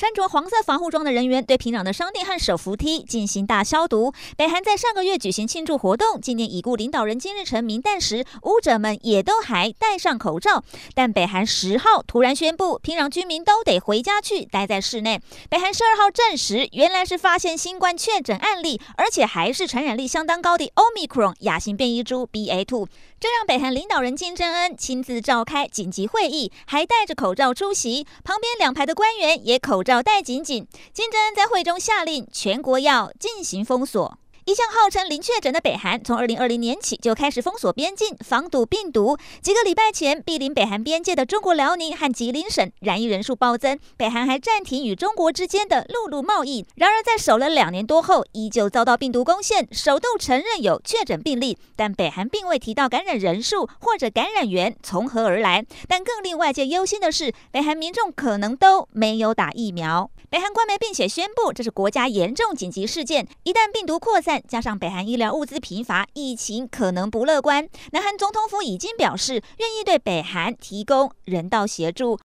穿着黄色防护装的人员对平壤的商店和手扶梯进行大消毒。北韩在上个月举行庆祝活动，纪念已故领导人金日成冥诞时，舞者们也都还戴上口罩。但北韩十号突然宣布，平壤居民都得回家去，待在室内。北韩十二号证实，原来是发现新冠确诊案例，而且还是传染力相当高的 Omicron 亚型变异株 BA.2。这让北韩领导人金正恩亲自召开紧急会议，还戴着口罩出席，旁边两排的官员也口罩戴紧紧。金正恩在会中下令，全国要进行封锁。一向号称零确诊的北韩，从二零二零年起就开始封锁边境，防堵病毒。几个礼拜前，毗邻北韩边界的中国辽宁和吉林省染疫人数暴增，北韩还暂停与中国之间的陆路贸易。然而，在守了两年多后，依旧遭到病毒攻陷，首度承认有确诊病例，但北韩并未提到感染人数或者感染源从何而来。但更令外界忧心的是，北韩民众可能都没有打疫苗。北韩官媒并且宣布，这是国家严重紧急事件，一旦病毒扩散，加上北韩医疗物资贫乏，疫情可能不乐观。南韩总统府已经表示，愿意对北韩提供人道协助。